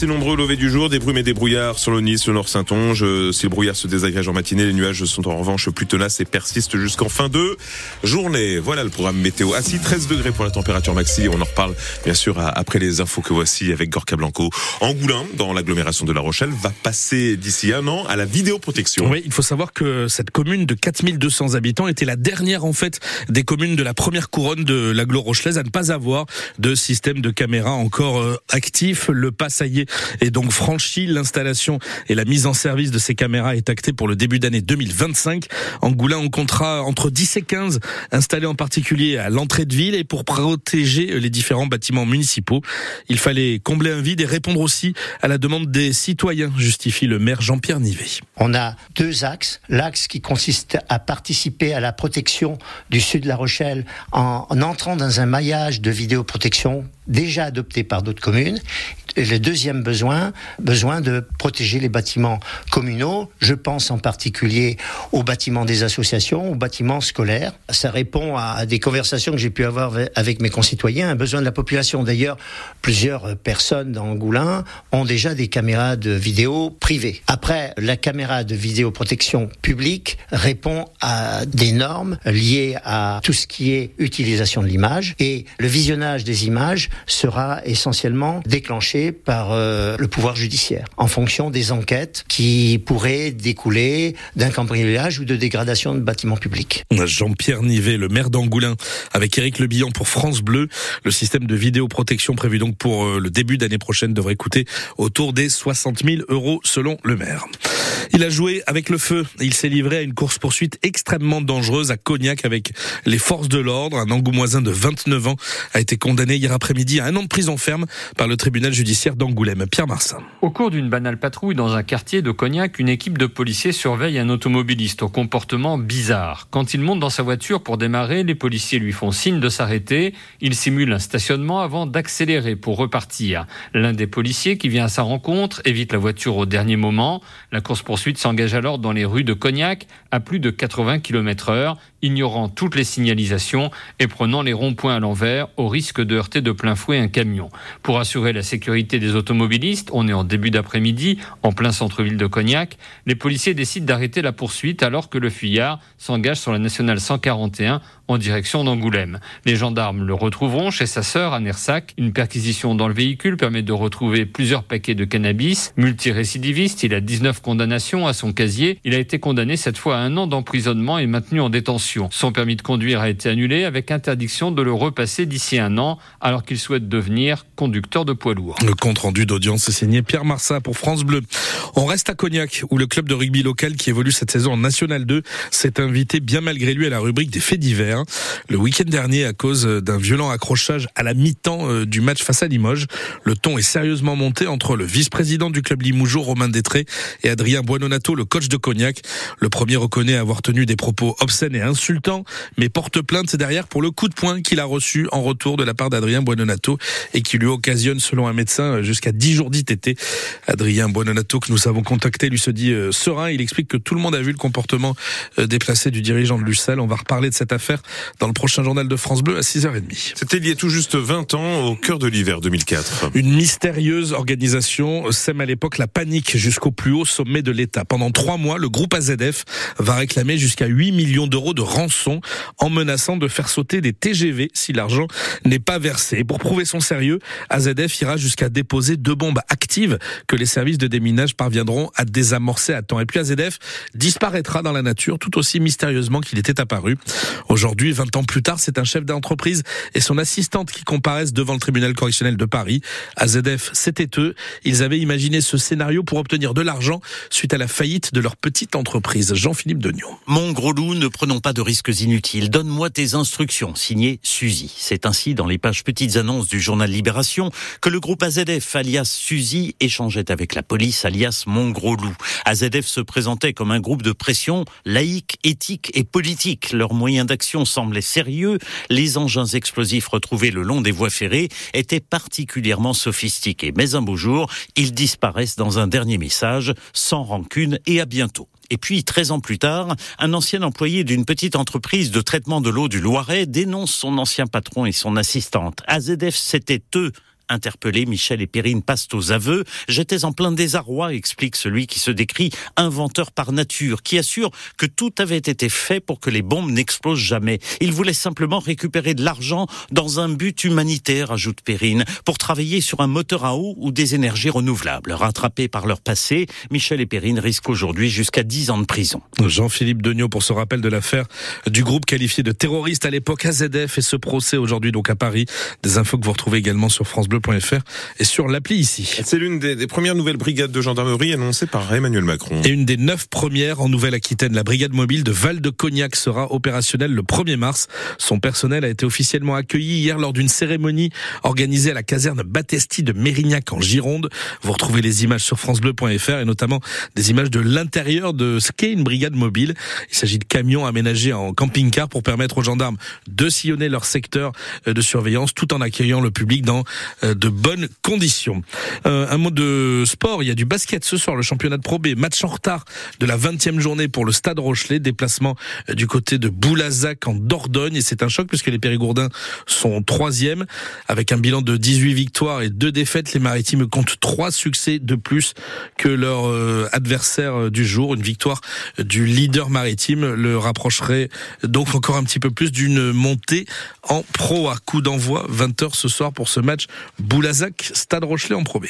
C'est nombreux lever du jour, des brumes et des brouillards sur le Nice, le Nord Saint-Onge. Si le brouillard se désagrège en matinée, les nuages sont en revanche plus tenaces et persistent jusqu'en fin de journée. Voilà le programme météo. Assis 13 degrés pour la température maxi. On en reparle bien sûr après les infos que voici avec Gorka Blanco. Angoulin, dans l'agglomération de La Rochelle, va passer d'ici un an à la vidéoprotection. Oui, il faut savoir que cette commune de 4200 habitants était la dernière en fait des communes de la première couronne de l'agglo rochelaise à ne pas avoir de système de caméra encore euh, actif. Le pas, et donc franchi. L'installation et la mise en service de ces caméras est actée pour le début d'année 2025. Angoulin, on comptera entre 10 et 15 installés en particulier à l'entrée de ville et pour protéger les différents bâtiments municipaux. Il fallait combler un vide et répondre aussi à la demande des citoyens, justifie le maire Jean-Pierre Nivet. On a deux axes. L'axe qui consiste à participer à la protection du sud de la Rochelle en, en entrant dans un maillage de vidéoprotection déjà adopté par d'autres communes. Le deuxième besoin, besoin de protéger les bâtiments communaux. Je pense en particulier aux bâtiments des associations, aux bâtiments scolaires. Ça répond à des conversations que j'ai pu avoir avec mes concitoyens, un besoin de la population. D'ailleurs, plusieurs personnes dans Angoulin ont déjà des caméras de vidéo privées. Après, la caméra de vidéoprotection publique répond à des normes liées à tout ce qui est utilisation de l'image et le visionnage des images sera essentiellement déclenché par euh, le pouvoir judiciaire en fonction des enquêtes qui pourraient découler d'un cambriolage ou de dégradation de bâtiments publics. Jean-Pierre Nivet, le maire d'Angoulin, avec Éric Lebillon pour France Bleu. Le système de vidéoprotection prévu donc pour euh, le début d'année prochaine devrait coûter autour des 60 000 euros selon le maire. Il a joué avec le feu. Il s'est livré à une course-poursuite extrêmement dangereuse à Cognac avec les forces de l'ordre. Un angoumoisin de 29 ans a été condamné hier après-midi à un an de prison ferme par le tribunal judiciaire d'Angoulême. Pierre Marsin. Au cours d'une banale patrouille dans un quartier de Cognac, une équipe de policiers surveille un automobiliste au comportement bizarre. Quand il monte dans sa voiture pour démarrer, les policiers lui font signe de s'arrêter. Il simule un stationnement avant d'accélérer pour repartir. L'un des policiers qui vient à sa rencontre évite la voiture au dernier moment. La course poursuite s'engage alors dans les rues de Cognac à plus de 80 km heure, ignorant toutes les signalisations et prenant les ronds-points à l'envers au risque de heurter de plein fouet un camion. Pour assurer la sécurité des automobilistes, on est en début d'après-midi, en plein centre-ville de Cognac, les policiers décident d'arrêter la poursuite alors que le fuyard s'engage sur la nationale 141 en direction d'Angoulême. Les gendarmes le retrouveront chez sa sœur à Nersac. Une perquisition dans le véhicule permet de retrouver plusieurs paquets de cannabis. Multirécidiviste, il a 19 condamnations à son casier. Il a été condamné cette fois à un an d'emprisonnement et maintenu en détention. Son permis de conduire a été annulé avec interdiction de le repasser d'ici un an alors qu'il Le compte rendu d'audience est signé Pierre Marsat pour France Bleu. On reste à Cognac où le club de rugby local qui évolue cette saison en National 2 s'est invité bien malgré lui à la rubrique des faits divers. Le week-end dernier, à cause d'un violent accrochage à la mi-temps euh, du match face à Limoges, le ton est sérieusement monté entre le vice-président du club Limougeau, Romain Détré, et Adrien Buononato, le coach de Cognac. Le premier reconnaît avoir tenu des propos obscènes et insultants, mais porte plainte derrière pour le coup de poing qu'il a reçu en retour de la part d'Adrien Buononato et qui lui occasionne, selon un médecin, jusqu'à 10 jours d'ITT. Adrien Buononato, que nous avons contacté, lui se dit euh, serein. Il explique que tout le monde a vu le comportement euh, déplacé du dirigeant de l'USAL. On va reparler de cette affaire dans le prochain journal de France Bleu à 6h30. C'était il y a tout juste 20 ans, au cœur de l'hiver 2004. Une mystérieuse organisation sème à l'époque la panique jusqu'au plus haut sommet de l'État. Pendant trois mois, le groupe AZF va réclamer jusqu'à 8 millions d'euros de rançon en menaçant de faire sauter des TGV si l'argent n'est pas versé. Pour prouver son sérieux, AZF ira jusqu'à déposer deux bombes actives que les services de déminage parviendront à désamorcer à temps. Et puis AZF disparaîtra dans la nature tout aussi mystérieusement qu'il était apparu. Aujourd'hui, 20 ans plus tard, c'est un chef d'entreprise et son assistante qui comparaissent devant le tribunal correctionnel de Paris. AZF, c'était eux. Ils avaient imaginé ce scénario pour obtenir de l'argent suite à la faillite de leur petite entreprise. Jean-Philippe Degnon. Mon gros loup, ne prenons pas de risques inutiles. Donne-moi tes instructions. Signé Suzy. C'est ainsi dans les pages petites annonces du journal Libération que le groupe AZF, alias Suzy, échangeait avec la police, alias Mon gros loup. AZF se présentait comme un groupe de pression laïque, éthique et politique. Leurs moyens d'action semblaient sérieux. Les engins explosifs retrouvés le long des voies ferrées étaient particulièrement sophistiqués. Mais un beau jour, ils disparaissent dans un dernier message, sans rancune et à bientôt. Et puis, 13 ans plus tard, un ancien employé d'une petite entreprise de traitement de l'eau du Loiret dénonce son ancien patron et son assistante. AZF, c'était eux Interpellés, Michel et Perrine passent aux aveux. J'étais en plein désarroi, explique celui qui se décrit inventeur par nature, qui assure que tout avait été fait pour que les bombes n'explosent jamais. Il voulait simplement récupérer de l'argent dans un but humanitaire, ajoute Perrine, pour travailler sur un moteur à eau ou des énergies renouvelables. Rattrapés par leur passé, Michel et Perrine risquent aujourd'hui jusqu'à 10 ans de prison. Jean-Philippe Degnaud pour ce rappel de l'affaire du groupe qualifié de terroriste à l'époque AZF et ce procès aujourd'hui donc à Paris. Des infos que vous retrouvez également sur francebleu.fr et sur l'appli ici. C'est l'une des, des, premières nouvelles brigades de gendarmerie annoncées par Emmanuel Macron. Et une des neuf premières en Nouvelle-Aquitaine. La brigade mobile de Val-de-Cognac sera opérationnelle le 1er mars. Son personnel a été officiellement accueilli hier lors d'une cérémonie organisée à la caserne Battesti de Mérignac en Gironde. Vous retrouvez les images sur francebleu.fr et notamment des images de l'intérieur de ce qu'est une brigade mobile. Il s'agit de camions aménagés en camping-car pour permettre aux gendarmes de sillonner leur secteur de surveillance tout en accueillant le public dans de bonnes conditions. Euh, un mot de sport, il y a du basket ce soir, le championnat de Pro B, match en retard de la 20e journée pour le Stade Rochelet, déplacement du côté de Boulazac en Dordogne et c'est un choc puisque les Périgourdins sont troisième avec un bilan de 18 victoires et deux défaites. Les Maritimes comptent trois succès de plus que leur euh, adversaire du jour. Une victoire du leader maritime le rapprocherait donc encore un petit peu plus d'une montée en Pro A. Coup d'envoi 20h ce soir pour ce match Boulazac Stade Rochelet en Pro B.